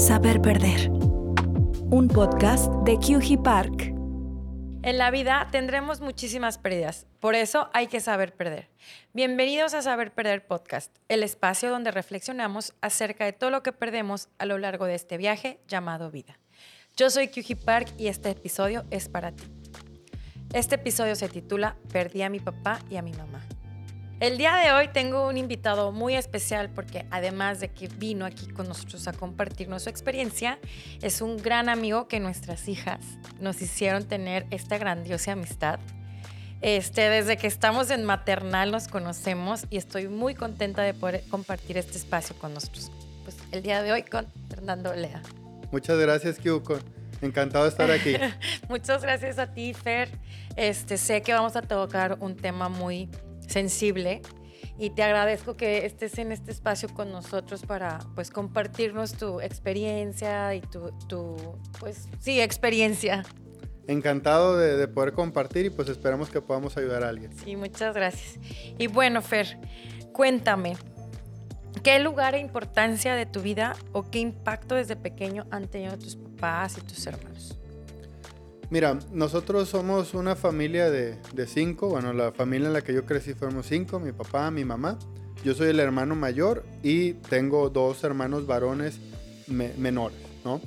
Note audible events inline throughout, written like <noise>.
Saber Perder. Un podcast de QG Park. En la vida tendremos muchísimas pérdidas, por eso hay que saber perder. Bienvenidos a Saber Perder Podcast, el espacio donde reflexionamos acerca de todo lo que perdemos a lo largo de este viaje llamado vida. Yo soy QG Park y este episodio es para ti. Este episodio se titula Perdí a mi papá y a mi mamá. El día de hoy tengo un invitado muy especial porque además de que vino aquí con nosotros a compartirnos su experiencia, es un gran amigo que nuestras hijas nos hicieron tener esta grandiosa amistad. Este, desde que estamos en maternal nos conocemos y estoy muy contenta de poder compartir este espacio con nosotros. Pues el día de hoy con Fernando Lea. Muchas gracias, Kyuko. Encantado de estar aquí. <laughs> Muchas gracias a ti, Fer. Este, sé que vamos a tocar un tema muy sensible y te agradezco que estés en este espacio con nosotros para pues compartirnos tu experiencia y tu, tu pues sí, experiencia. Encantado de, de, poder compartir y pues esperamos que podamos ayudar a alguien. Sí, muchas gracias. Y bueno, Fer, cuéntame, ¿qué lugar e importancia de tu vida o qué impacto desde pequeño han tenido tus papás y tus hermanos? Mira, nosotros somos una familia de, de, cinco. Bueno, la familia en la que yo crecí fuimos cinco, mi papá, mi mamá. Yo soy el hermano mayor y tengo dos hermanos varones me, menores, ¿no?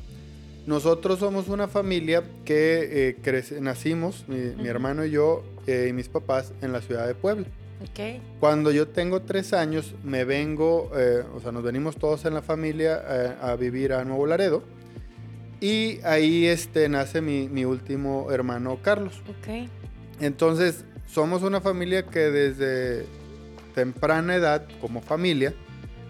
Nosotros somos una familia que eh, nacimos, mi, uh -huh. mi, hermano y yo, eh, y mis papás, en la ciudad de Puebla. Okay. Cuando yo tengo tres años, me vengo, eh, o sea, nos venimos todos en la familia eh, a vivir a Nuevo Laredo. Y ahí este, nace mi, mi último hermano Carlos. Okay. Entonces, somos una familia que desde temprana edad, como familia,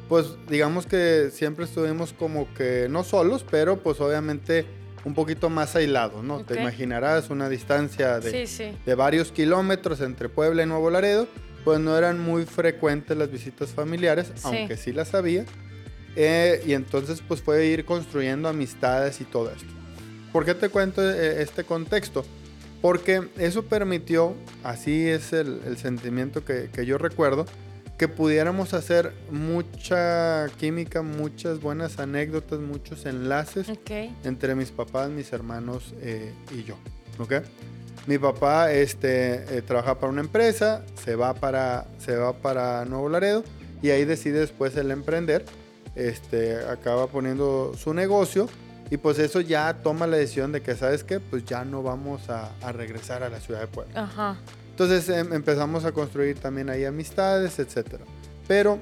pues digamos que siempre estuvimos como que no solos, pero pues obviamente un poquito más aislados, ¿no? Okay. Te imaginarás una distancia de, sí, sí. de varios kilómetros entre Puebla y Nuevo Laredo, pues no eran muy frecuentes las visitas familiares, sí. aunque sí las había. Eh, y entonces pues fue ir construyendo amistades y todo esto. ¿Por qué te cuento eh, este contexto? Porque eso permitió, así es el, el sentimiento que, que, yo recuerdo, que pudiéramos hacer mucha química, muchas buenas anécdotas, muchos enlaces okay. entre mis papás, mis hermanos eh, y yo. ¿okay? Mi papá este, eh, trabaja para una empresa, se va para, se va para Nuevo Laredo y ahí decide después el emprender este, acaba poniendo su negocio y pues eso ya toma la decisión de que, ¿sabes qué? Pues ya no vamos a, a regresar a la ciudad de Puebla. Ajá. Entonces em, empezamos a construir también ahí amistades, etc. Pero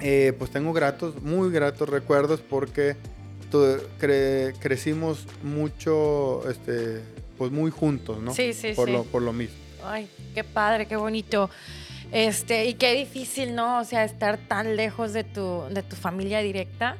eh, pues tengo gratos, muy gratos recuerdos porque cre crecimos mucho, este, pues muy juntos, ¿no? Sí, sí, por sí. Lo, por lo mismo. Ay, qué padre, qué bonito. Este, y qué difícil, ¿no? O sea, estar tan lejos de tu, de tu familia directa.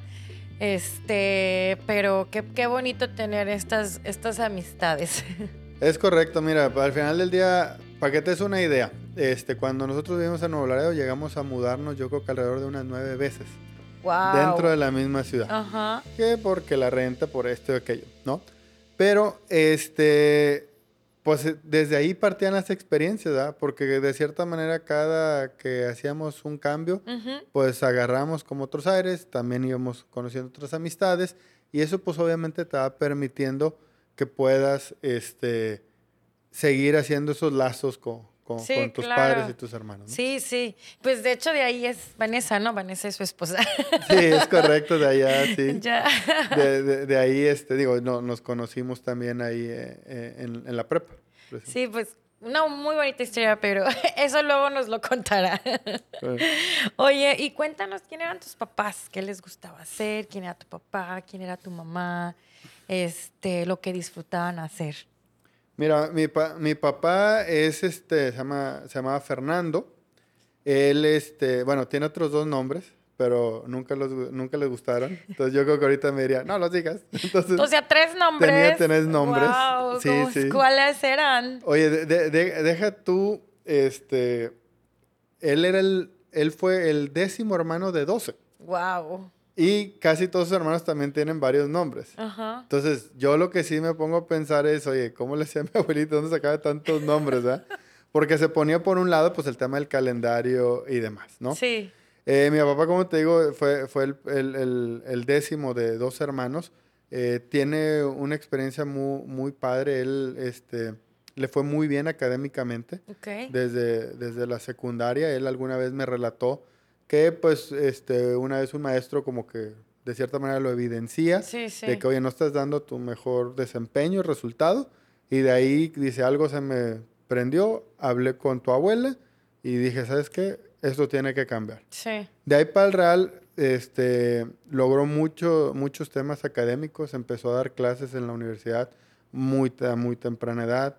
Este, pero qué, qué bonito tener estas, estas amistades. <laughs> Es correcto, mira, al final del día, para que te des una idea, este, cuando nosotros vivimos en Nuevo Laredo, llegamos a mudarnos, yo creo que alrededor de unas nueve veces. Wow. Dentro de la misma ciudad. Ajá. Que porque la renta, por esto y aquello, ¿no? Pero, este, pues desde ahí partían las experiencias, ¿verdad? Porque de cierta manera cada que hacíamos un cambio, uh -huh. pues agarramos como otros aires, también íbamos conociendo otras amistades y eso pues obviamente te va permitiendo que puedas este, seguir haciendo esos lazos con, con, sí, con tus claro. padres y tus hermanos. ¿no? Sí, sí. Pues de hecho de ahí es Vanessa, ¿no? Vanessa es su esposa. <laughs> Sí, es correcto, de allá, sí. <laughs> Ya. De, de, de, ahí, este, digo, no, nos conocimos también ahí eh, eh en, en, la prepa. Sí, pues una muy bonita historia, pero <laughs> eso luego nos lo contará. Oye, y cuéntanos quién eran tus papás, qué les gustaba hacer, quién era tu papá, quién era tu mamá, este, lo que disfrutaban hacer. Mira, mi, pa, mi papá es este, se llama, se llamaba Fernando. Él, este, bueno, tiene otros dos nombres, pero nunca, los, nunca les gustaron. Entonces yo creo que ahorita me diría, no los digas. <laughs> Entonces, o sea, tres nombres. Tenía tres nombres. Wow, sí, sí. ¿Cuáles eran? Oye, de, de, de, deja tú, este, él era el, él fue el décimo hermano de 12. Wow. Y casi todos sus hermanos también tienen varios nombres. Ajá. Entonces, yo lo que sí me pongo a pensar es, oye, ¿cómo le decía a mi <laughs> abuelito? ¿Dónde sacaba tantos nombres, eh? Porque se ponía por un lado, pues, el tema del calendario y demás, ¿no? Sí. Eh, mi papá, como te digo, fue, fue el, el- el- el décimo de dos hermanos. Eh, tiene una experiencia muy, muy padre. Él este, le fue muy bien académicamente Ok. desde, desde la secundaria. Él alguna vez me relató que, pues, este, una vez un maestro como que de cierta manera lo evidencia Sí, sí. de que, oye, no estás dando tu mejor desempeño, resultado. Y de ahí dice, algo se me prendió, hablé con tu abuela y dije, ¿sabes qué? Esto tiene que cambiar. Sí. De ahí para el Real, este, logró mucho, muchos temas académicos, empezó a dar clases en la universidad muy, a muy temprana edad.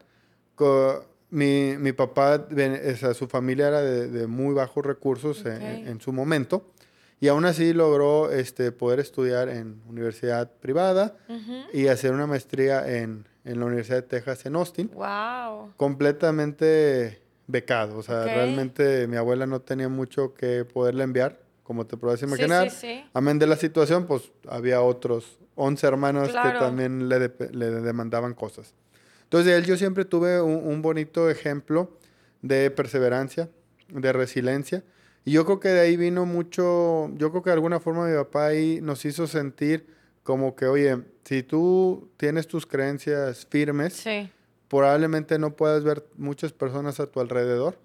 Co- mi, mi papá, o sea, su familia era de, de muy bajos recursos en- en, en su momento y aún así logró este, poder estudiar en universidad privada Ujú. y hacer una maestría en, en la Universidad de Texas en Austin Wow. completamente becado. O sea, Ok. realmente mi abuela no tenía mucho que poderle enviar, como te puedes Sí, imaginar. sí, sí. Amén de la situación, pues había otros 11 hermanos Claro. que también le, dep- le demandaban cosas. Entonces, de él yo siempre tuve un, un bonito ejemplo de perseverancia, de resiliencia. Y yo creo que de ahí vino mucho, yo creo que de alguna forma mi papá ahí nos hizo sentir como que, oye, si tú tienes tus creencias firmes, Sí. probablemente no puedas ver muchas personas a tu alrededor,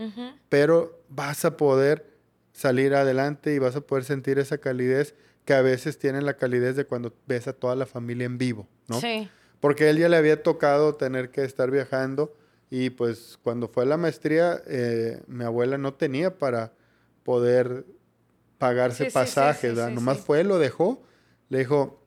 pero vas a poder salir adelante y vas a poder sentir esa calidez que a veces tiene la calidez de cuando ves a toda la familia en vivo, ¿no? Sí. Porque él ya le había tocado tener que estar viajando y pues cuando fue a la maestría, eh, mi abuela no tenía para poder pagarse Sí, pasajes, sí, ¿verdad? sí, Nomás fue, lo dejó, le dijo,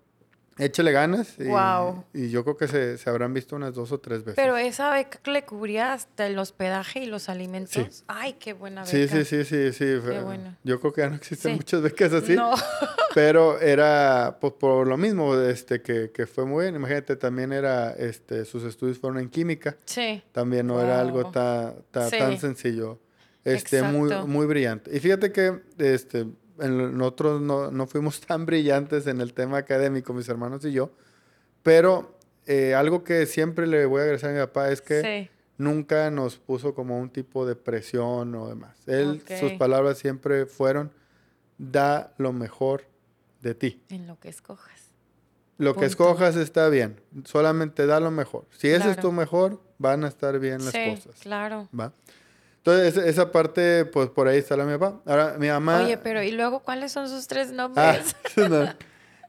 échale ganas. Y, Guau. y yo creo que se, se habrán visto unas dos o tres veces. Pero esa beca le cubría hasta el hospedaje y los alimentos. Sí. Ay, qué buena beca. Sí, sí, sí, sí, sí. fue- bueno. Yo creo que ya no existen Sí. muchas becas así. No. <laughs> Pero era pues, por lo mismo, este, que, que fue muy bien. Imagínate, también era, este, sus estudios fueron en química. Sí. También no era algo Wow. ta- ta- Sí. tan sencillo. Este, muy, muy brillante. Y fíjate que este, en- nosotros no, no fuimos tan brillantes en el tema académico, mis hermanos y yo. Pero eh, algo que siempre le voy a agradecer a mi papá es que Sí. nunca nos puso como un tipo de presión o demás. Él, sus palabras siempre fueron, da lo mejor de ti. En lo que escojas. Lo que escojas está bien, solamente da lo mejor. Si ese es tu mejor, van a estar bien las sí, cosas. claro. ¿va? Entonces, esa- parte, pues por ahí está la mi papá. Ahora, mi mamá... Oye, pero ¿y luego cuáles son sus tres Ah, nombres? <laughs> no.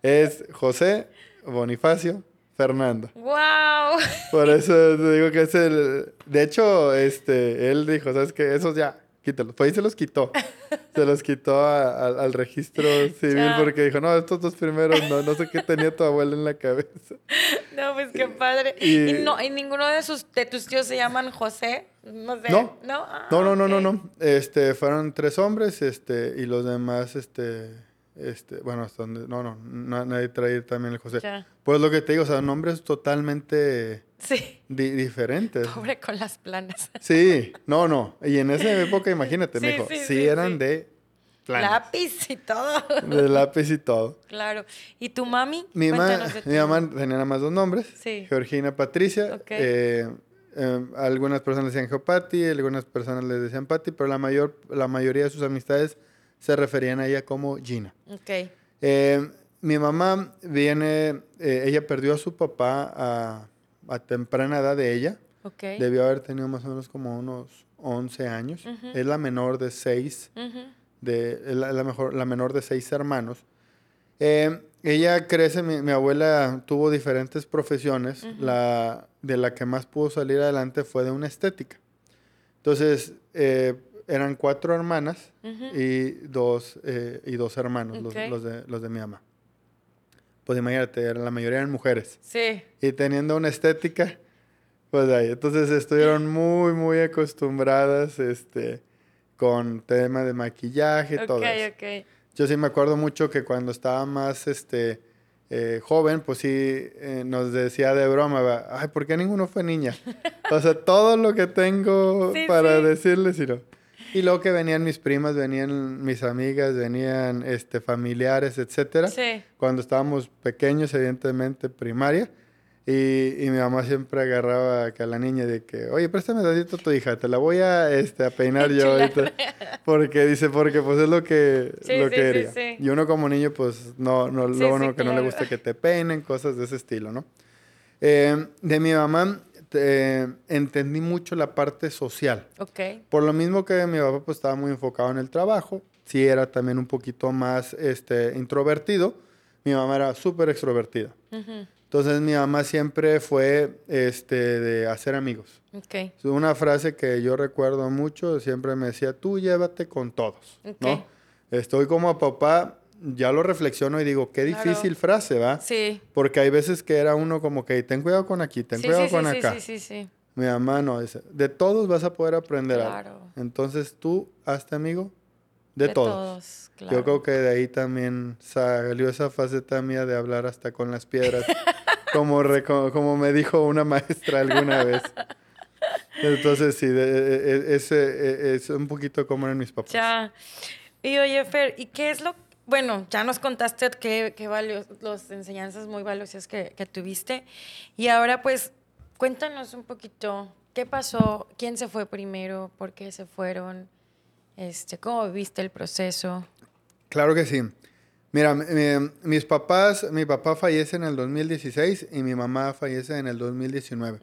Es José, Bonifacio, Fernando. ¡Wow! Por eso te digo que es el... De hecho, este, él dijo, ¿sabes qué? Esos ya, quítalos. Pues ahí se los quitó. Se los quitó a- a- al registro civil Ya. porque dijo, no, estos dos primeros no, no sé qué tenía tu abuela en la cabeza. <laughs> No, pues qué padre. Y- Y, no, y ninguno de sus de tus tíos se llaman José. No sé. No. No, Ah, No, no, no, no. Este, fueron tres hombres, este, y los demás, este, este, bueno, hasta donde, no, no, na- nadie trae también el José. Ya. Pues lo que te digo, o sea, nombres totalmente Sí. di- diferentes. Pobre con las planas. Sí, no, no. Y en esa época, imagínate, Sí, dijo, sí, eran de planas, Lápiz y todo. de lápiz y todo. Claro. ¿Y tu mami? Mi, tu mi mamá tenía nada más dos nombres. Sí. Georgina Patricia. Ok. eh, eh, algunas personas le decían Geopati, algunas personas le decían Patti, pero la, mayor, la mayoría de sus amistades se referían a ella como Gina. Ok. Eh, mi mamá viene, ella perdió a su papá a, a temprana edad de ella. Ok. Debió haber tenido más o menos como unos 11 años. Es la menor de seis, de, es la, la mejor, la menor de seis hermanos. Eh, ella crece, mi, mi abuela tuvo diferentes profesiones. La, de la que más pudo salir adelante fue de una estética. Entonces, eh, eran cuatro hermanas y, dos, eh, y dos hermanos, los, de, los de mi mamá. Pues imagínate, la mayoría eran mujeres. Sí. Y teniendo una estética, pues ahí. Entonces estuvieron muy, muy acostumbradas este, con tema de maquillaje, Ok, todo eso. ok. Yo sí me acuerdo mucho que cuando estaba más este, eh, joven, pues sí eh, nos decía de broma, va, ay, ¿por qué ninguno fue niña? O sea, todo lo que tengo <laughs> Sí, para sí. decirles y no. Y luego que venían mis primas, venían mis amigas, venían este, familiares, etcétera Sí. cuando estábamos pequeños, evidentemente primaria, Y, y, mi mamá siempre agarraba a la niña de que, oye, préstame tantito a tu hija, te la voy a, este, a peinar yo ahorita. <laughs> Porque dice, porque pues es lo que, lo que quería. y uno como niño, pues no, no lo uno que no le gusta que te peinen, cosas de ese estilo, ¿no? Eh, de mi mamá entendí mucho la parte social. Ok. Por lo mismo que mi papá pues estaba muy enfocado en el trabajo, sí era también un poquito más este, introvertido, mi mamá era súper extrovertida. Entonces mi mamá siempre fue este, de hacer amigos. Okay. Una frase que yo recuerdo mucho, siempre me decía, tú llévate con todos, ¿no? Estoy como a papá, ya lo reflexiono y digo, qué difícil frase, ¿va? Sí. Porque hay veces que era uno como que, ten cuidado con aquí, ten cuidado con acá. Sí, sí, sí, Mi mamá no, dice, de todos vas a poder aprender algo. Entonces tú, hazte amigo de, todos. Yo creo que de ahí también salió esa faceta mía de hablar hasta con las piedras, <laughs> como, como me dijo una maestra alguna vez. Entonces sí, es, e, e, es, un poquito como en mis papás. Ya. Y oye, Fer, ¿y qué es lo bueno, ya nos contaste qué, qué las enseñanzas muy valiosas que, que, tuviste. Y ahora, pues, cuéntanos un poquito qué pasó, quién se fue primero, por qué se fueron, este, ¿Cómo viste el proceso? Claro que sí. Mira, mis papás, mi papá fallece en el 2016 y mi mamá fallece en el 2019.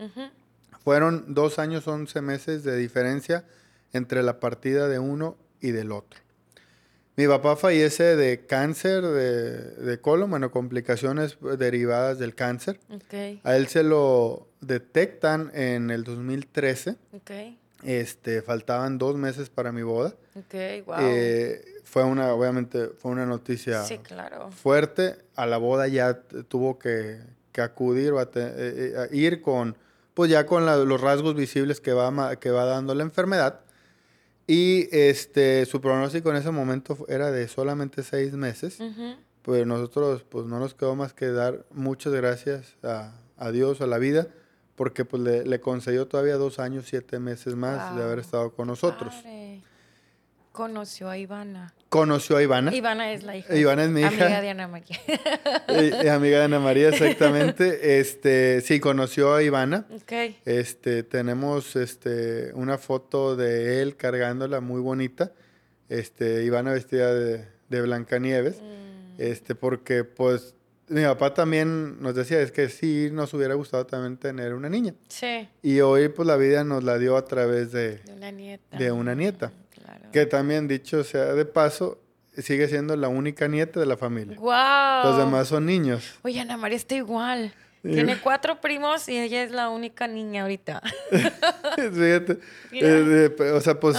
Fueron dos años, once meses de diferencia entre la partida de uno y del otro. Mi papá fallece de cáncer de, de colon, bueno, complicaciones derivadas del cáncer. A él se lo detectan en el 2013. Okay. Este, faltaban dos meses para mi boda. Wow. Eh, fue una, obviamente, fue una noticia fuerte. A la boda ya tuvo que, acudir o eh, eh, ir con, pues ya con los rasgos visibles que va, que va dando la enfermedad. Y este, su pronóstico en ese momento era de solamente seis meses. Pues nosotros, pues no nos quedó más que dar muchas gracias a, a Dios, a la vida, porque pues le, concedió todavía dos años, siete meses más de haber estado con nosotros. Conoció a Ivana. Conoció a Ivana. Ivana es la hija. Ivana es mi hija. Amiga de Ana María. <laughs> Eh, amiga de Ana María, exactamente. <laughs> Este, sí, conoció a Ivana. Ok. Este, tenemos este, una foto de él cargándola muy bonita. Este, Ivana vestida de, de Blancanieves. Mm. Este, porque pues mi papá también nos decía, es que sí nos hubiera gustado también tener una niña. Sí. Y hoy pues la vida nos la dio a través de, de una nieta. De una nieta. Claro. Que también dicho sea de paso, sigue siendo la única nieta de la familia. ¡Wow! Los demás son niños. Oye, Ana María está igual. Tiene cuatro primos y ella es la única niña ahorita. <laughs> Fíjate. Eh, o sea, pues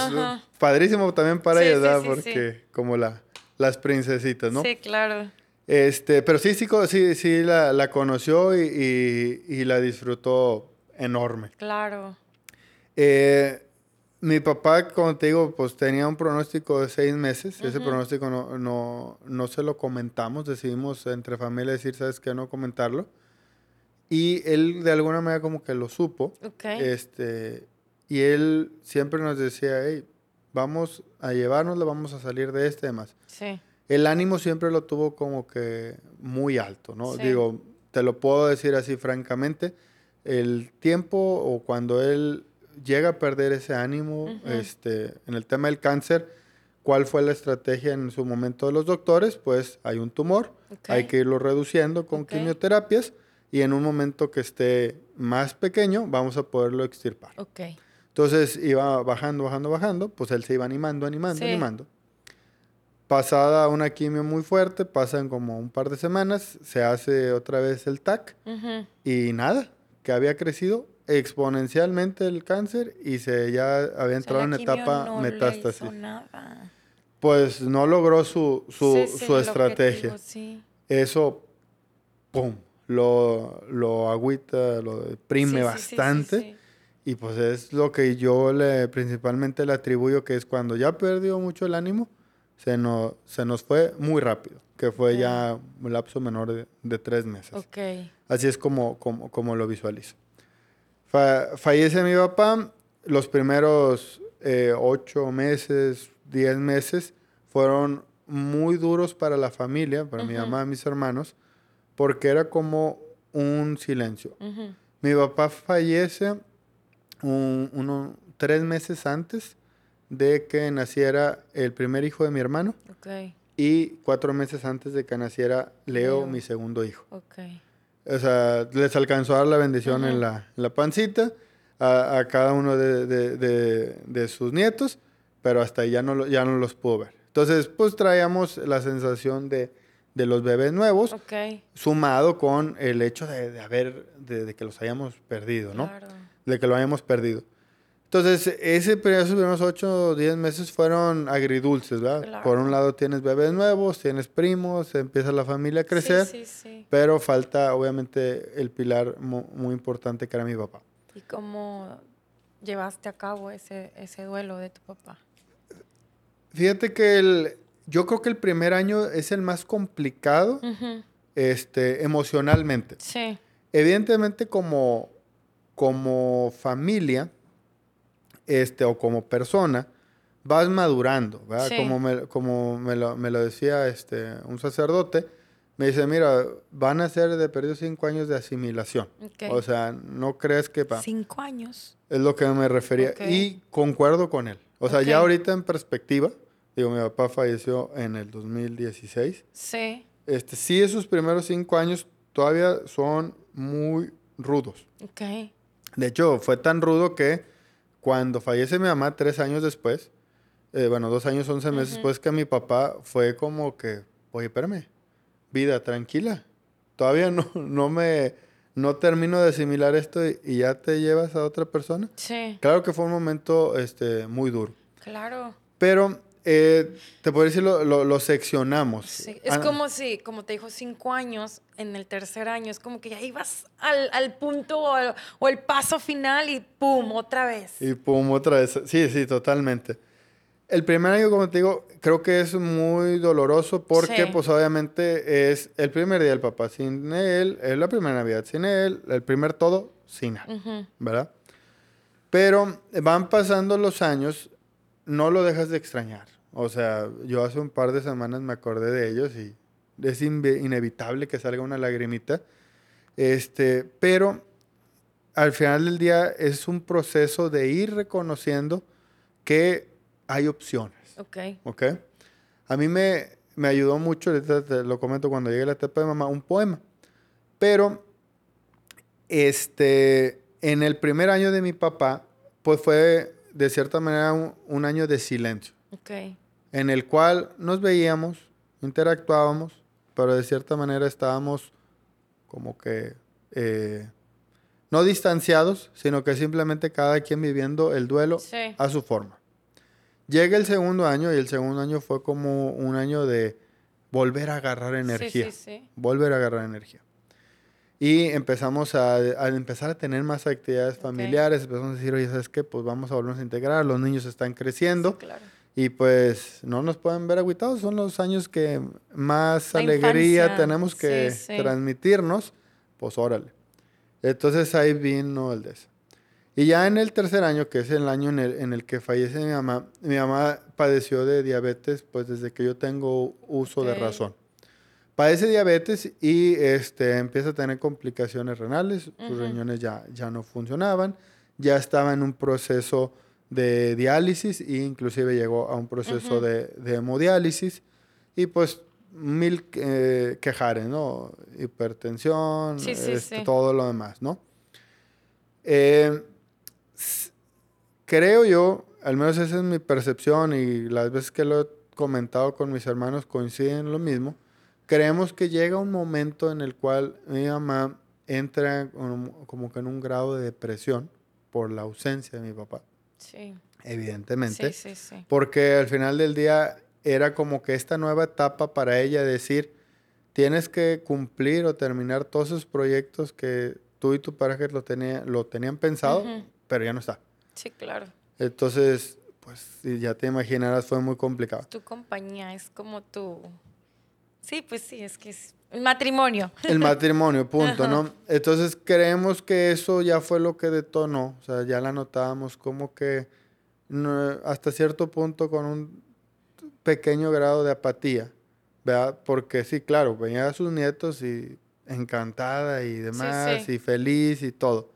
padrísimo también para ella, ¿verdad? Porque como la, las princesitas, ¿no? Sí, claro. Este, pero sí, sí, sí, sí la, conoció y, la disfrutó enorme. Claro. Eh, mi papá, como te digo, pues tenía un pronóstico de seis meses. Ese pronóstico no, no, se lo comentamos. Decidimos entre familia decir, ¿sabes qué? No comentarlo. Y él de alguna manera como que lo supo. Este, y él siempre nos decía, hey, vamos a llevárnoslo, vamos a salir de este y demás. Sí el ánimo siempre lo tuvo como que muy alto, ¿no? Digo, te lo puedo decir así francamente, el tiempo o cuando él llega a perder ese ánimo, este, en el tema del cáncer, ¿cuál fue la estrategia en su momento de los doctores? Pues hay un tumor, hay que irlo reduciendo con quimioterapias y en un momento que esté más pequeño vamos a poderlo extirpar. Okay. Entonces iba bajando, bajando, bajando, pues él se iba animando, animando, animando. Pasada una quimio muy fuerte, pasan como un par de semanas, se hace otra vez el TAC y nada, que había crecido exponencialmente el cáncer y se ya había entrado en etapa no metástasis. Pues no logró su, su, su estrategia. Eso, ¡pum! Lo, lo agüita, lo deprime bastante. Y pues es lo que yo le principalmente le atribuyo que es cuando ya perdió mucho el ánimo, se nos, se nos fue muy rápido, que fue ya un lapso menor de, tres meses. Okay. Así es como, como, como lo visualizo. Fallece mi papá, los primeros eh, ocho meses, diez meses fueron muy duros para la familia, para mi mamá y mis hermanos, porque era como un silencio. Mi papá fallece un- uno- tres meses antes de que naciera el primer hijo de mi hermano Ok, y cuatro meses antes de que naciera Leo, Leo. mi segundo hijo. O sea, les alcanzó a dar la bendición en, Ujú. la, en la pancita a, a cada uno de, de- de- de sus nietos, pero hasta ahí ya no, ya no los pudo ver. Entonces, pues traíamos la sensación de, de los bebés nuevos, Ok. sumado con el hecho de, de haber, de, de que los hayamos perdido, ¿no? Claro. De que lo hayamos perdido. Entonces, ese, esos primeros 8 o 10 meses fueron agridulces, ¿verdad? Claro. Por un lado tienes bebés nuevos, tienes primos, empieza la familia a crecer. Sí, sí, sí. Pero falta, obviamente, el pilar mu- muy importante que era mi papá. ¿Y cómo llevaste a cabo ese, ese duelo de tu papá? Fíjate que el, yo creo que el primer año es el más complicado este, emocionalmente. Sí. Evidentemente, como, como familia este, o como persona, vas madurando, ¿verdad? Sí. Como, me, como me, lo, me lo decía este, un sacerdote, me dice, mira, van a ser de perdido cinco años de asimilación. O sea, no crees que... pa- Cinco años. Es lo que me refería. Y concuerdo con él. O sea, Ok. ya ahorita en perspectiva, digo, mi papá falleció en el 2016. Sí. Este, sí, esos primeros cinco años todavía son muy rudos. Ok. De hecho, fue tan rudo que cuando fallece mi mamá tres años después, eh, bueno, dos años, once meses después que mi papá fue como que, oye, espérame, vida, tranquila. Todavía no, no me, no termino de asimilar esto y, y ya te llevas a otra persona. Sí. Claro que fue un momento este, muy duro. Claro. Pero eh, te puedo decir, lo, lo- lo seccionamos. Sí. Es Ah, como si, como te dijo, cinco años, en el tercer año, es como que ya ibas al, al punto o, al- o el paso final y ¡pum! otra vez. Y pum, otra vez. Sí, sí, totalmente. El primer año, como te digo, creo que es muy doloroso porque, Sí. pues, obviamente es el primer día del papá sin él, es la primera Navidad sin él, el primer todo sin él, Ujú. ¿verdad? Pero van pasando los años, no lo dejas de extrañar. O sea, yo hace un par de semanas me acordé de ellos y es inevitable que salga una lagrimita. Este, pero al final del día es un proceso de ir reconociendo que hay opciones, Ok. ¿ok? A mí me, me ayudó mucho, ahorita te lo comento cuando llegue la etapa de mamá, un poema. Pero, este, en el primer año de mi papá, pues fue de cierta manera un, un año de silencio, Ok. En el cual nos veíamos, interactuábamos, pero de cierta manera estábamos como que eh, no distanciados, sino que simplemente cada quien viviendo el duelo Sí. a su forma. Llega el segundo año y el segundo año fue como un año de volver a agarrar energía, Sí, sí, sí. volver a agarrar energía. Y empezamos a, a empezar a tener más actividades Ok. familiares, empezamos a decir, oye, ¿sabes qué? Pues vamos a volvernos a integrar, los niños están creciendo. Claro. Y pues no nos pueden ver agüitados, son los años que más La alegría infancia, tenemos que sí, sí. transmitirnos, pues órale. Entonces ahí vino el de eso. Y ya en el tercer año, que es el año en el, en el que fallece mi mamá, mi mamá padeció de diabetes pues desde que yo tengo uso de Ok. razón. Padece diabetes y este, empieza a tener complicaciones renales, sus Ujú. riñones ya, ya no funcionaban, ya estaba en un proceso de diálisis e inclusive llegó a un proceso de, de hemodiálisis y pues mil eh, quejares, ¿no? Hipertensión, Sí, sí, este, sí. todo lo demás, ¿no? Eh, creo yo, al menos esa es mi percepción y las veces que lo he comentado con mis hermanos coinciden en lo mismo, creemos que llega un momento en el cual mi mamá entra como que en un grado de depresión por la ausencia de mi papá, Sí. evidentemente. Sí, sí, sí. Porque al final del día era como que esta nueva etapa para ella decir, tienes que cumplir o terminar todos esos proyectos que tú y tu pareja lo, tenía, lo tenían pensado, pero ya no está. Sí, claro. Entonces, pues ya te imaginarás, fue muy complicado. Tu compañía es como tu... Sí, pues sí, es que es el matrimonio. El <laughs> matrimonio, punto, Ajá. ¿no? Entonces creemos que eso ya fue lo que detonó, o sea, ya la notábamos como que no, hasta cierto punto con un pequeño grado de apatía, ¿verdad? Porque sí, claro, venían a sus nietos y encantada y demás, sí. y feliz y todo.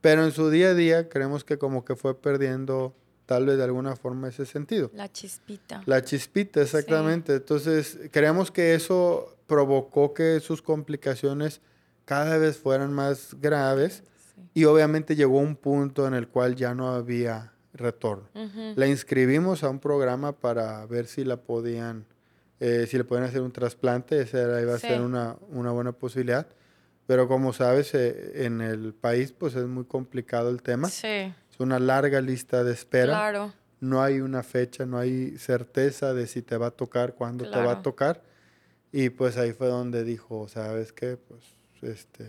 Pero en su día a día creemos que como que fue perdiendo tal vez de alguna forma ese sentido. La chispita. La chispita, exactamente. Entonces, creemos que eso provocó que sus complicaciones cada vez fueran más graves Sí. y obviamente llegó un punto en el cual ya no había retorno. Ujú. La inscribimos a un programa para ver si la podían, eh, si le podían hacer un trasplante, esa era, iba a Sí. ser una, una buena posibilidad. Pero como sabes, eh, en el país pues es muy complicado el tema. Sí, Es una larga lista de espera. claro. No hay una fecha, no hay certeza de si te va a tocar, cuándo te va Claro. a tocar. Y pues ahí fue donde dijo, ¿sabes qué? Pues, este,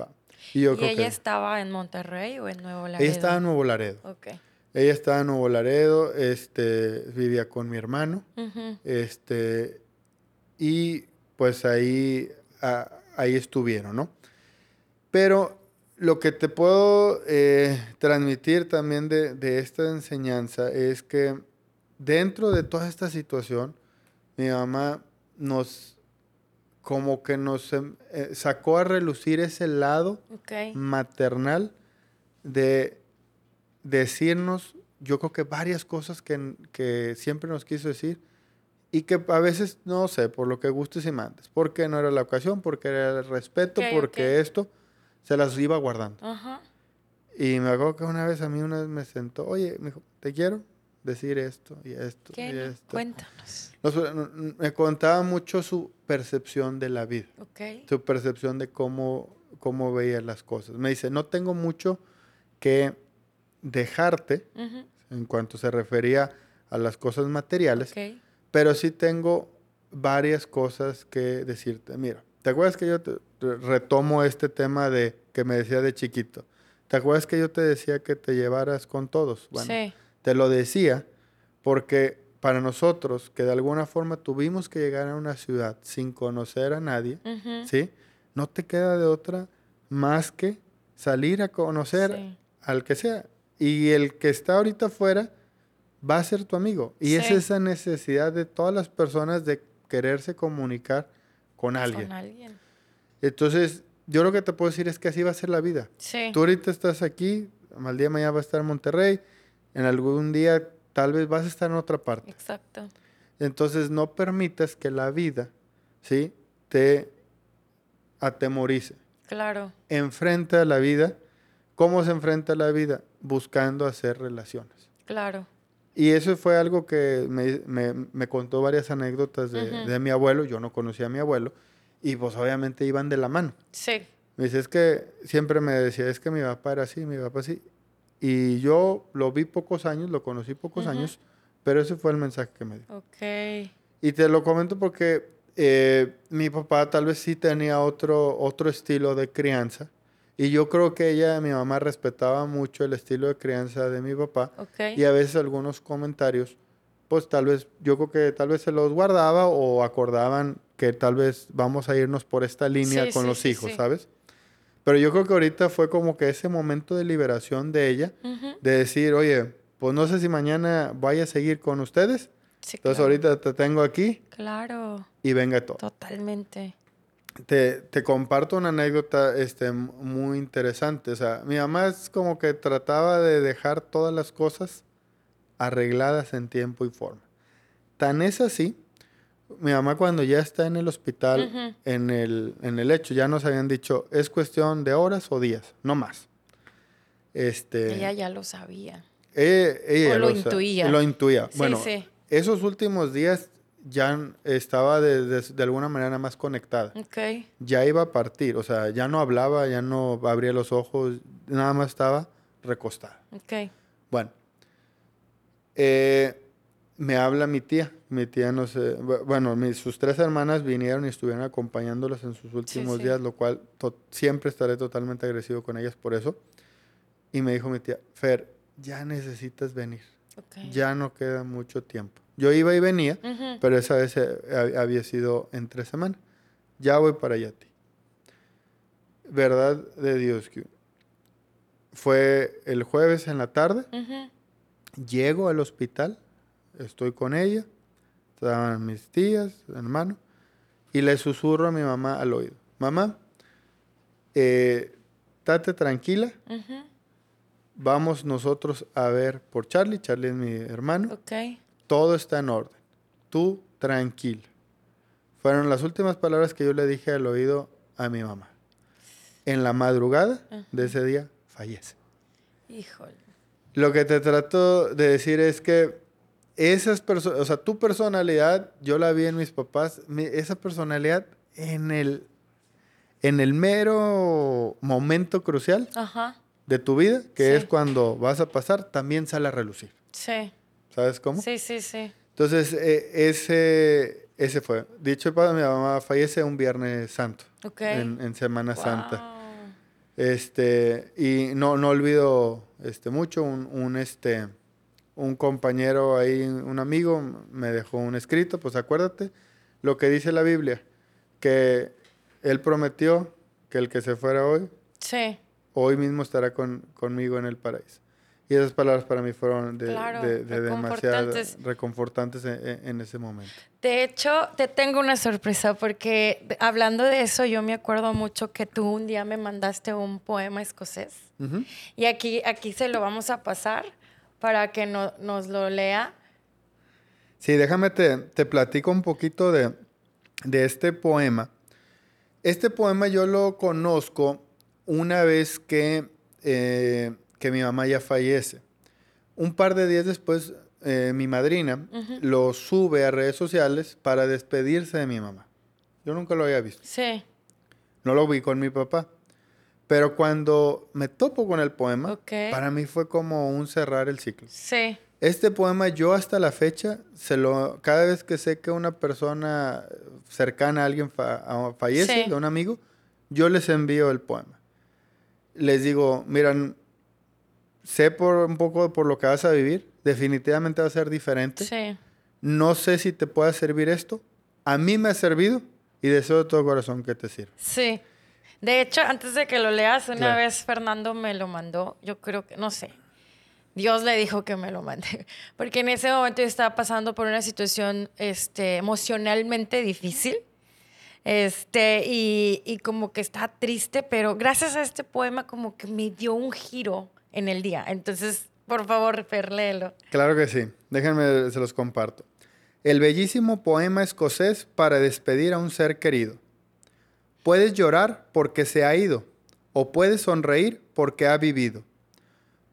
va. Y yo ¿Y creo ella que estaba en Monterrey o en Nuevo Laredo? ella estaba en Nuevo Laredo. Ok. Ella estaba en Nuevo Laredo, este, vivía con mi hermano, este, y pues ahí, a- ahí estuvieron, ¿no? Pero lo que te puedo eh, transmitir también de, de esta enseñanza es que dentro de toda esta situación, mi mamá nos, como que nos em, eh, sacó a relucir ese lado Ok. maternal de decirnos, yo creo que varias cosas que, que siempre nos quiso decir y que a veces, no sé, por lo que gustes y mandes, porque no era la ocasión, porque era el respeto, Ok, porque ok. esto, se las iba guardando. Ajá. Y me acuerdo que una vez a mí una vez me sentó, oye, me dijo, te quiero decir esto y esto ¿Qué? y esto. Cuéntanos. Nos- me contaba mucho su percepción de la vida Ok. su percepción de cómo, cómo veía las cosas. Me dice, no tengo mucho que dejarte en cuanto se refería a las cosas materiales, Ok. pero sí tengo varias cosas que decirte. Mira, ¿te acuerdas que yo te, te retomo este tema de que me decía de chiquito? ¿Te acuerdas que yo te decía que te llevaras con todos? Bueno, sí. Te lo decía porque para nosotros, que de alguna forma tuvimos que llegar a una ciudad sin conocer a nadie. ¿sí? No te queda de otra más que salir a conocer Sí. al que sea. Y el que está ahorita afuera va a ser tu amigo. Y es esa necesidad de todas las personas de quererse comunicar con alguien. Con alguien. Entonces, yo lo que te puedo decir es que así va a ser la vida. Sí. Tú ahorita estás aquí, al día de mañana vas a estar en Monterrey, en algún día tal vez vas a estar en otra parte. Exacto. Entonces no permitas que la vida, ¿sí? Te atemorice. Claro. Enfrenta a la vida. ¿Cómo se enfrenta a la vida? Buscando hacer relaciones. Claro. Y eso fue algo que me, me- me contó varias anécdotas de, de mi abuelo. Yo no conocía a mi abuelo. Y pues obviamente iban de la mano. Sí. Me dice, es que siempre me decía, es que mi papá era así, mi papá así. Y yo lo vi pocos años, lo conocí pocos años, pero ese fue el mensaje que me dio. Ok. Y te lo comento porque eh, mi papá tal vez sí tenía otro, otro estilo de crianza. Y yo creo que ella, mi mamá, respetaba mucho el estilo de crianza de mi papá. Ok. Y a veces algunos comentarios, pues tal vez, yo creo que tal vez se los guardaba o acordaban que tal vez vamos a irnos por esta línea Sí, con sí, los sí, hijos, sí. ¿sabes? Pero yo creo que ahorita fue como que ese momento de liberación de ella, de decir, oye, pues no sé si mañana vaya a seguir con ustedes. Sí, Entonces claro. ahorita te tengo aquí Claro. y venga todo. Totalmente. Te, te comparto una anécdota este, muy interesante. O sea, mi mamá es como que trataba de dejar todas las cosas arregladas en tiempo y forma. Tan es así, mi mamá cuando ya está en el hospital, en, el, en el hecho, ya nos habían dicho, es cuestión de horas o días, no más. Este, Ella ya lo sabía. ella- ella O lo intuía. Lo intuía. Sí, bueno, sí. esos últimos días ya estaba de, de- de alguna manera más conectada Ok. ya iba a partir, o sea, ya no hablaba, ya no abría los ojos, nada más estaba recostada. Ok. Bueno, eh, me habla mi tía, mi tía no sé, bu- bueno, mis, sus tres hermanas vinieron y estuvieron acompañándolos en sus últimos sí. días, lo cual siempre estaré totalmente agradecido con ellas por eso. Y me dijo mi tía, Fer, ya necesitas venir, ya no queda mucho tiempo. Yo iba y venía, pero esa vez eh, hab- había sido entre semana. Ya voy para allá, ti. Verdad de Dios que fue el jueves en la tarde, llego al hospital, estoy con ella, estaban mis tías, hermano, y le susurro a mi mamá al oído. mamá, eh, tranquila, vamos nosotros a ver por Charlie, Charlie es mi hermano, Ok. todo está en orden, tú tranquila. Fueron las últimas palabras que yo le dije al oído a mi mamá. En la madrugada de ese día fallece. Híjole. Lo que te trato de decir es que esas personas, o sea, tu personalidad, yo la vi en mis papás, mi- esa personalidad en el, en el mero momento crucial Ajá. de tu vida, que Sí. es cuando vas a pasar, también sale a relucir. Sí. ¿Sabes cómo? Sí, sí, sí. Entonces, eh, ese, ese fue. Dicho para mi mamá fallece un Viernes Santo, Ok. en, en Semana Santa. Este, y no, no olvido este, mucho, un, un, este, un compañero ahí, un amigo, me dejó un escrito, pues acuérdate lo que dice la Biblia, que él prometió que el que se fuera hoy, Sí. hoy mismo estará con, conmigo en el paraíso. Y esas palabras para mí fueron de, Claro, de- de demasiado reconfortantes. reconfortantes en, en- ese momento. De hecho, te tengo una sorpresa porque hablando de eso, yo me acuerdo mucho que tú un día me mandaste un poema escocés Ujú. y aquí, aquí se lo vamos a pasar para que no- nos lo lea. Sí, déjame te, te platico un poquito de, de este poema. Este poema yo lo conozco una vez que, eh, que mi mamá ya fallece. Un par de días después, eh, mi madrina lo sube a redes sociales para despedirse de mi mamá. Yo nunca lo había visto. Sí. No lo vi con mi papá. Pero cuando me topo con el poema, Ok. para mí fue como un cerrar el ciclo. Sí. Este poema yo hasta la fecha, se lo, cada vez que sé que una persona cercana a alguien fa- fallece, Sí. de un amigo, yo les envío el poema. Les digo, miran, sé por un poco por lo que vas a vivir, definitivamente va a ser diferente. Sí. No sé si te pueda servir esto. A mí me ha servido y deseo de todo corazón que te sirva. Sí. De hecho, antes de que lo leas, una Claro. vez Fernando me lo mandó. Yo creo que, no sé. Dios le dijo que me lo mande. <laughs> Porque en ese momento yo estaba pasando por una situación este, emocionalmente difícil. Este, y, y como que estaba triste, pero gracias a este poema como que me dio un giro en el día. Entonces, por favor, Fer, léelo. Claro que sí. Déjenme, se los comparto. El bellísimo poema escocés para despedir a un ser querido. Puedes llorar porque se ha ido, o puedes sonreír porque ha vivido.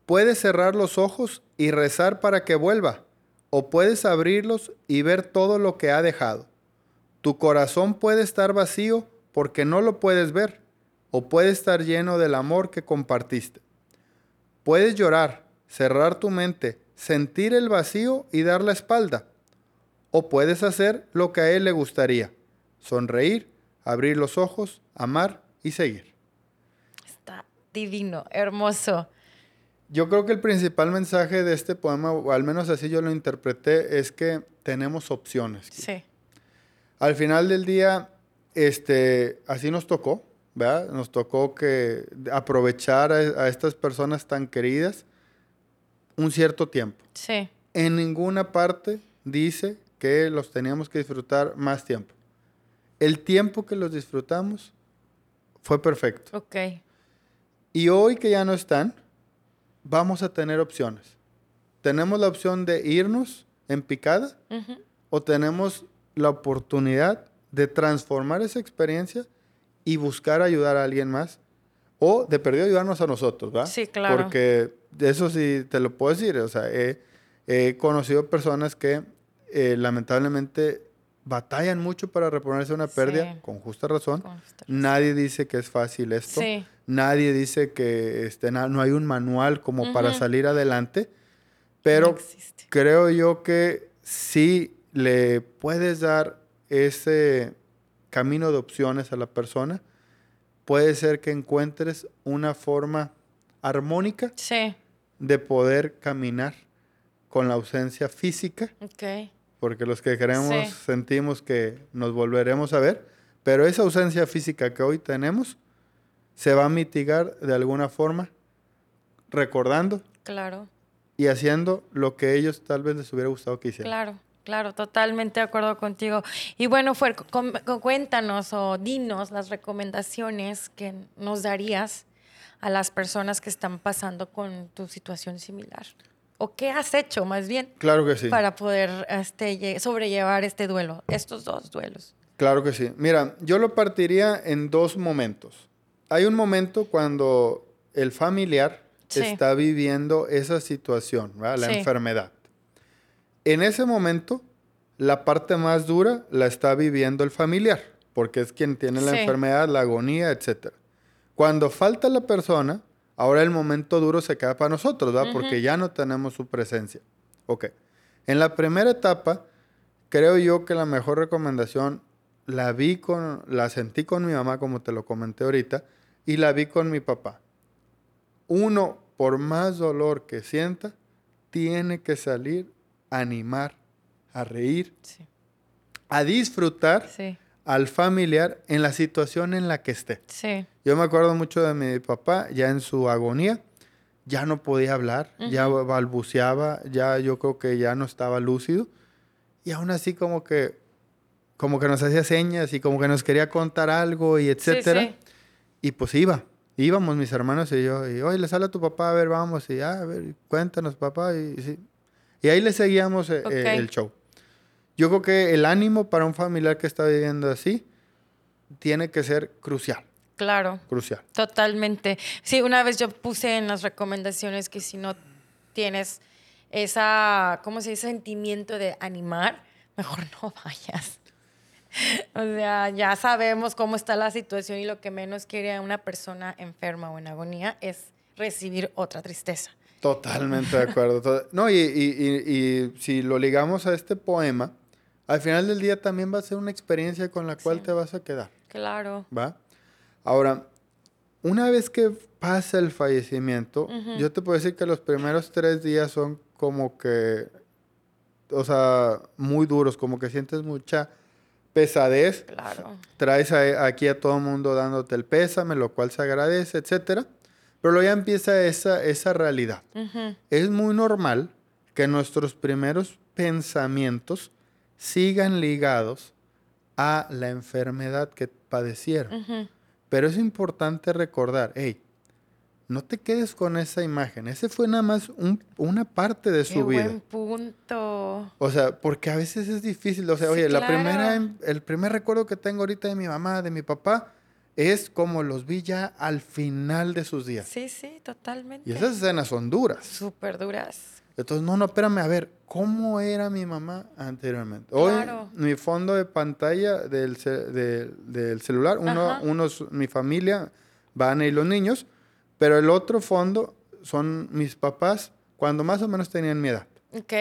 Puedes cerrar los ojos y rezar para que vuelva, o puedes abrirlos y ver todo lo que ha dejado. Tu corazón puede estar vacío porque no lo puedes ver, o puede estar lleno del amor que compartiste. Puedes llorar, cerrar tu mente, sentir el vacío y dar la espalda. O puedes hacer lo que a él le gustaría, sonreír, abrir los ojos, amar y seguir. Está divino, hermoso. Yo creo que el principal mensaje de este poema, o al menos así yo lo interpreté, es que tenemos opciones. Sí. Al final del día, este, así nos tocó, ¿verdad? Nos tocó que aprovechar a, a estas personas tan queridas un cierto tiempo. Sí. En ninguna parte dice que los teníamos que disfrutar más tiempo. El tiempo que los disfrutamos fue perfecto. Ok. Y hoy que ya no están, vamos a tener opciones. Tenemos la opción de irnos en picada Ujú. o tenemos la oportunidad de transformar esa experiencia y buscar ayudar a alguien más o de perdido ayudarnos a nosotros, ¿va? Sí, claro. Porque eso sí te lo puedo decir, o sea, he, he conocido personas que eh, lamentablemente batallan mucho para reponerse de una pérdida, Sí. con justa razón. Con justa Nadie dice que es fácil esto. Sí. Nadie dice que este, no hay un manual como para salir adelante. Pero No creo yo que si le puedes dar ese camino de opciones a la persona, puede ser que encuentres una forma armónica Sí. de poder caminar con la ausencia física, Ok. Porque los que queremos Sí. sentimos que nos volveremos a ver, pero esa ausencia física que hoy tenemos se va a mitigar de alguna forma recordando Claro. y haciendo lo que ellos tal vez les hubiera gustado que hicieran. Claro. claro, totalmente de acuerdo contigo. Y bueno, Fuer, cuéntanos o dinos las recomendaciones que nos darías a las personas que están pasando con tu situación similar. ¿O qué has hecho más bien Claro que sí. para poder este, lle- sobrellevar este duelo, estos dos duelos? Claro que sí. Mira, yo lo partiría en dos momentos. Hay un momento cuando el familiar Sí. está viviendo esa situación, ¿verdad? la Sí. enfermedad. En ese momento, la parte más dura la está viviendo el familiar, porque es quien tiene la Sí. enfermedad, la agonía, etc. Cuando falta la persona, ahora el momento duro se queda para nosotros, ¿verdad? Porque ya no tenemos su presencia. Ok. En la primera etapa, creo yo que la mejor recomendación la vi con, la sentí con mi mamá, como te lo comenté ahorita, y la vi con mi papá. Uno, por más dolor que sienta, tiene que salir a animar, a reír, Sí, a disfrutar sí, al familiar en la situación en la que esté. sí. Yo me acuerdo mucho de mi papá, ya en su agonía, ya no podía hablar, ya balbuceaba, ya yo creo que ya no estaba lúcido. Y aún así como que, como que nos hacía señas y como que nos quería contar algo y etcétera. sí. Y pues iba, íbamos mis hermanos y yo, y oye, le sale a tu papá, a ver, vamos, y "Ah, a ver, cuéntanos papá, y, sí. Y ahí le seguíamos eh, eh, Ok. el show. Yo creo que el ánimo para un familiar que está viviendo así tiene que ser crucial, Claro. crucial. Totalmente. Sí, una vez yo puse en las recomendaciones que si no tienes esa, ¿cómo se dice? Sentimiento de animar, mejor <laughs> no vayas. O sea, ya sabemos cómo está la situación y lo que menos quiere una persona enferma o en agonía es recibir otra tristeza. Totalmente de acuerdo. No, y, y- y- y si lo ligamos a este poema, al final del día también va a ser una experiencia con la cual Sí. te vas a quedar, Claro. ¿va? Ahora, una vez que pasa el fallecimiento, yo te puedo decir que los primeros tres días son como que, o sea, muy duros, como que sientes mucha pesadez Claro. traes a- aquí a todo el mundo dándote el pésame, lo cual se agradece, etcétera. Pero luego ya empieza esa, esa realidad. Es muy normal que nuestros primeros pensamientos sigan ligados a la enfermedad que padecieron. Ujú. Pero es importante recordar, hey, no te quedes con esa imagen. Ese fue nada más un- una parte de Qué su vida. buen punto. O sea, porque a veces es difícil. O sea, Sí, oye, la primera, el primer recuerdo que tengo ahorita de mi mamá, de mi papá, es como los vi ya al final de sus días. Sí, sí, totalmente. Y esas escenas son duras. Súper duras. Entonces, no, no, espérame, a ver, ¿cómo era mi mamá anteriormente? Hoy, Claro. mi fondo de pantalla del, ce- de- del celular, uno, unos, mi familia, van y los niños, pero el otro fondo son mis papás cuando más o menos tenían mi edad. Ok.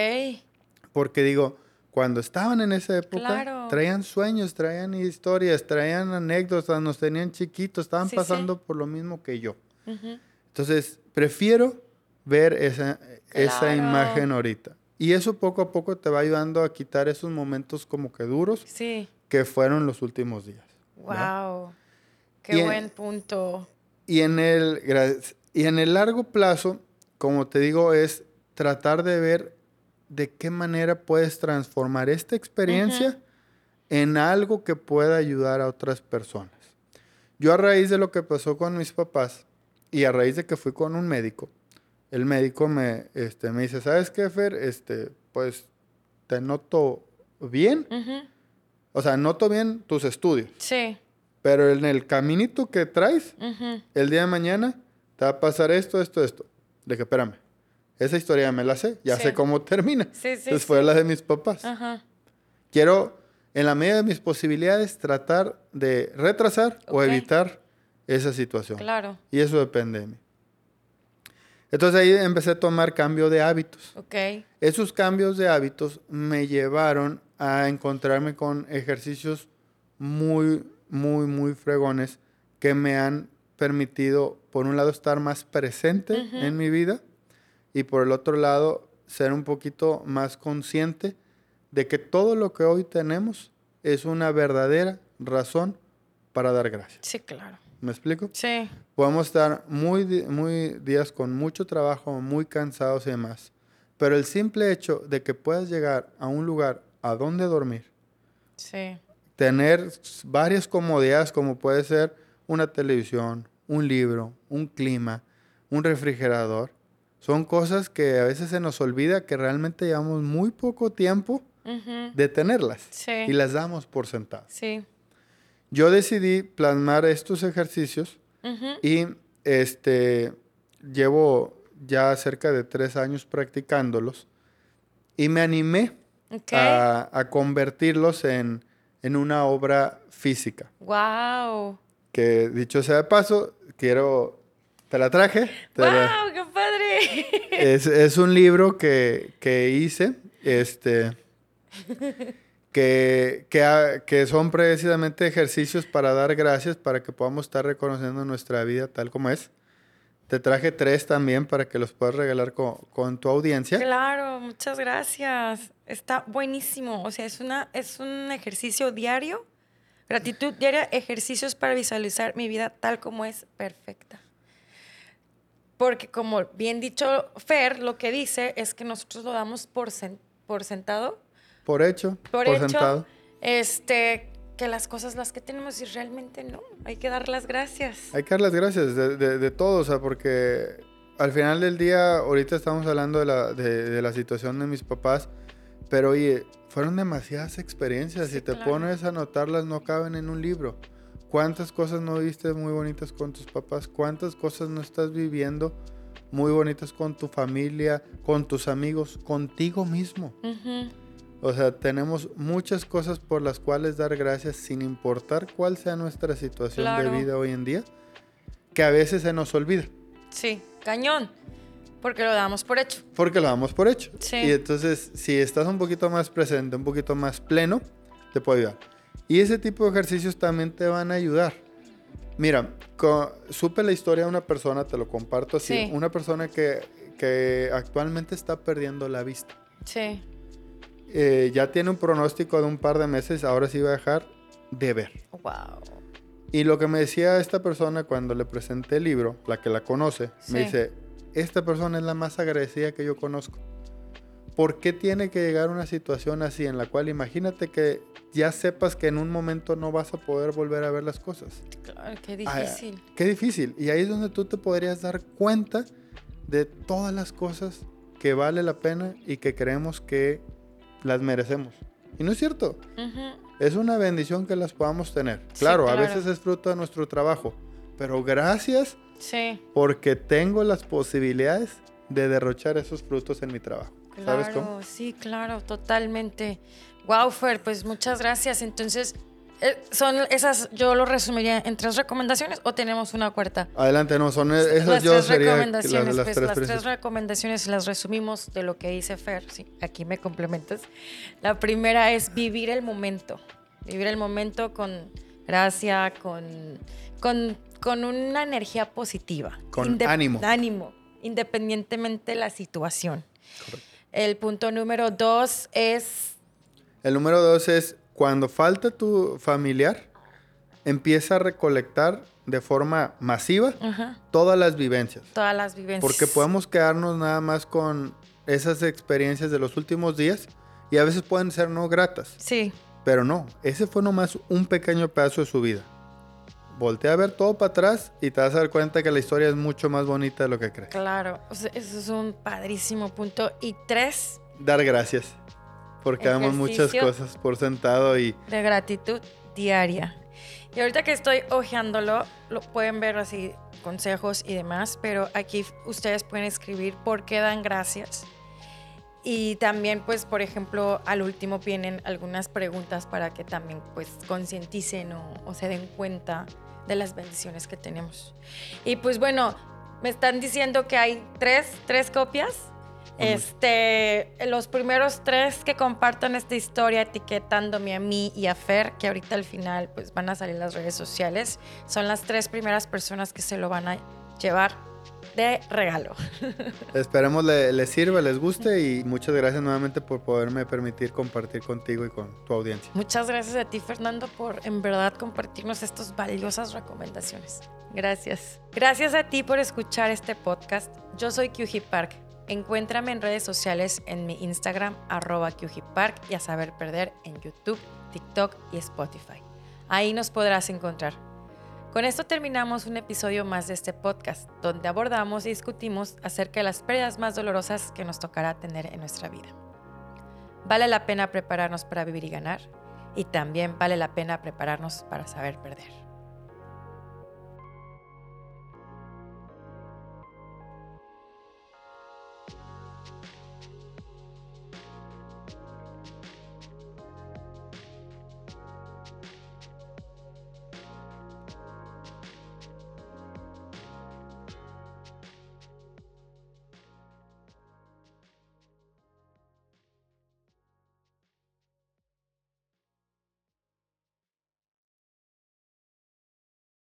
Porque digo, cuando estaban en esa época, Claro. traían sueños, traían historias, traían anécdotas, nos tenían chiquitos, estaban Sí, sí. pasando por lo mismo que yo. Entonces, prefiero ver esa, esa imagen ahorita. Y eso poco a poco te va ayudando a quitar esos momentos como que duros Sí. que fueron los últimos días. ¿verdad? Wow. Qué Y en- buen punto. Y en, el, y en el largo plazo, como te digo, es tratar de ver de qué manera puedes transformar esta experiencia en algo que pueda ayudar a otras personas. Yo a raíz de lo que pasó con mis papás y a raíz de que fui con un médico, el médico me, este, me dice, ¿sabes qué, Fer? Este, pues te noto bien, o sea, noto bien tus estudios, Sí. pero en el caminito que traes, el día de mañana te va a pasar esto, esto, esto. De que, espérame, esa historia me la sé, ya Sí. sé cómo termina. Sí, sí, Entonces fue la de mis papás. Ajá. Quiero, en la medida de mis posibilidades, tratar de retrasar o evitar esa situación. Claro. Y eso depende de mí. Entonces ahí empecé a tomar cambio de hábitos. Ok. Esos cambios de hábitos me llevaron a encontrarme con ejercicios muy, muy, muy fregones que me han permitido, por un lado, estar más presente en mi vida y por el otro lado, ser un poquito más consciente de que todo lo que hoy tenemos es una verdadera razón para dar gracias. Sí, claro. ¿Me explico? Sí. Podemos estar muy, muy días con mucho trabajo, muy cansados y demás. Pero el simple hecho de que puedas llegar a un lugar a dónde dormir. Sí. Tener varias comodidades como puede ser una televisión, un libro, un clima, un refrigerador. Son cosas que a veces se nos olvida que realmente llevamos muy poco tiempo Ujú. de tenerlas Sí. y las damos por sentadas. Sí. Yo decidí plasmar estos ejercicios y este llevo ya cerca de tres años practicándolos y me animé a, a convertirlos en, en una obra física. Wow. Que dicho sea de paso, quiero, te la traje. te la- Wow, qué padre. es, es un libro que, que hice, este, <laughs> que, ha- que son precisamente ejercicios para dar gracias, para que podamos estar reconociendo nuestra vida tal como es. Te traje tres también para que los puedas regalar con, con tu audiencia. Claro, muchas gracias. Está buenísimo. O sea, es, una, es un ejercicio diario. Gratitud diaria, ejercicios para visualizar mi vida tal como es perfecta. Porque como bien dicho Fer, lo que dice es que nosotros lo damos por, por sentado, Por hecho, por, por, hecho, sentado. este, que las cosas las que tenemos y realmente no. Hay que dar las gracias. Hay que dar las gracias de, de- de todo, o sea, porque al final del día, ahorita estamos hablando de la, de, de la situación de mis papás, pero oye, fueron demasiadas experiencias. Sí, si te claro. pones a anotarlas, no caben en un libro. ¿Cuántas cosas no viste muy bonitas con tus papás? ¿Cuántas cosas no estás viviendo muy bonitas con tu familia, con tus amigos, contigo mismo? Ujú. O sea, tenemos muchas cosas por las cuales dar gracias sin importar cuál sea nuestra situación Claro. de vida hoy en día, que a veces se nos olvida, Sí, cañón. Porque lo damos por hecho. porque lo damos por hecho. Sí. Y entonces, si estás un poquito más presente, un poquito más pleno, te puede ayudar. Y ese tipo de ejercicios también te van a ayudar. Mira, supe la historia de una persona, te lo comparto así, Sí. una persona que, que actualmente está perdiendo la vista. Sí. Eh, ya tiene un pronóstico de un par de meses, ahora sí va a dejar de ver. Wow. Y lo que me decía esta persona cuando le presenté el libro, la que la conoce, me dice, esta persona es la más agradecida que yo conozco. ¿Por qué tiene que llegar una situación así en la cual imagínate que ya sepas que en un momento no vas a poder volver a ver las cosas? Claro, qué Ah, difícil. qué difícil. Y ahí es donde tú te podrías dar cuenta de todas las cosas que vale la pena y que creemos que las merecemos. Y no es cierto. Es una bendición que las podamos tener. Sí, Claro, a veces es fruto de nuestro trabajo, pero gracias Sí, porque tengo las posibilidades de derrochar esos frutos en mi trabajo. ¿Sabes claro, cómo? sí, claro, totalmente. Wow, Fer, pues muchas gracias. Entonces, son esas, yo lo resumiría en tres recomendaciones o tenemos una cuarta. Adelante, no, son esas las yo tres sería recomendaciones, las pues, tres las tres recomendaciones las resumimos de lo que dice Fer. Sí, aquí me complementas. La primera es vivir el momento. Vivir el momento con gracia, con, con, con una energía positiva. Con ánimo. Ánimo, independientemente de la situación. El punto número dos es El número dos es cuando falta tu familiar, empieza a recolectar de forma masiva ajá, todas las vivencias. todas las vivencias. Porque podemos quedarnos nada más con esas experiencias de los últimos días y a veces pueden ser no gratas. Sí, Pero no, ese fue nomás un pequeño pedazo de su vida. Voltea a ver todo para atrás y te vas a dar cuenta que la historia es mucho más bonita de lo que crees. claro. O sea, eso es un padrísimo punto. Y tres, Dar gracias. Porque damos muchas cosas por sentado y de gratitud diaria. Y ahorita que estoy hojeándolo, lo pueden ver así, consejos y demás, pero aquí ustedes pueden escribir por qué dan gracias. Y también, pues, por ejemplo, al último vienen algunas preguntas para que también, pues, concienticen o, o se den cuenta de las bendiciones que tenemos. Y pues, bueno, me están diciendo que hay tres, tres copias. Este, los primeros tres que compartan esta historia etiquetándome a mí y a Fer, que ahorita al final pues van a salir las redes sociales, son las tres primeras personas que se lo van a llevar de regalo. <laughs> esperemos le- les sirva, les guste y muchas gracias nuevamente por poderme permitir compartir contigo y con tu audiencia. Muchas gracias a ti, Fernando, por en verdad compartirnos estas valiosas recomendaciones. Gracias. Gracias a ti por escuchar este podcast. Yo soy Kyuji Park. Encuéntrame en redes sociales en mi Instagram, arroba Park y a saber perder en YouTube, TikTok y Spotify. Ahí nos podrás encontrar. Con esto terminamos un episodio más de este podcast, donde abordamos y discutimos acerca de las pérdidas más dolorosas que nos tocará tener en nuestra vida. Vale la pena prepararnos para vivir y ganar, y también vale la pena prepararnos para saber perder.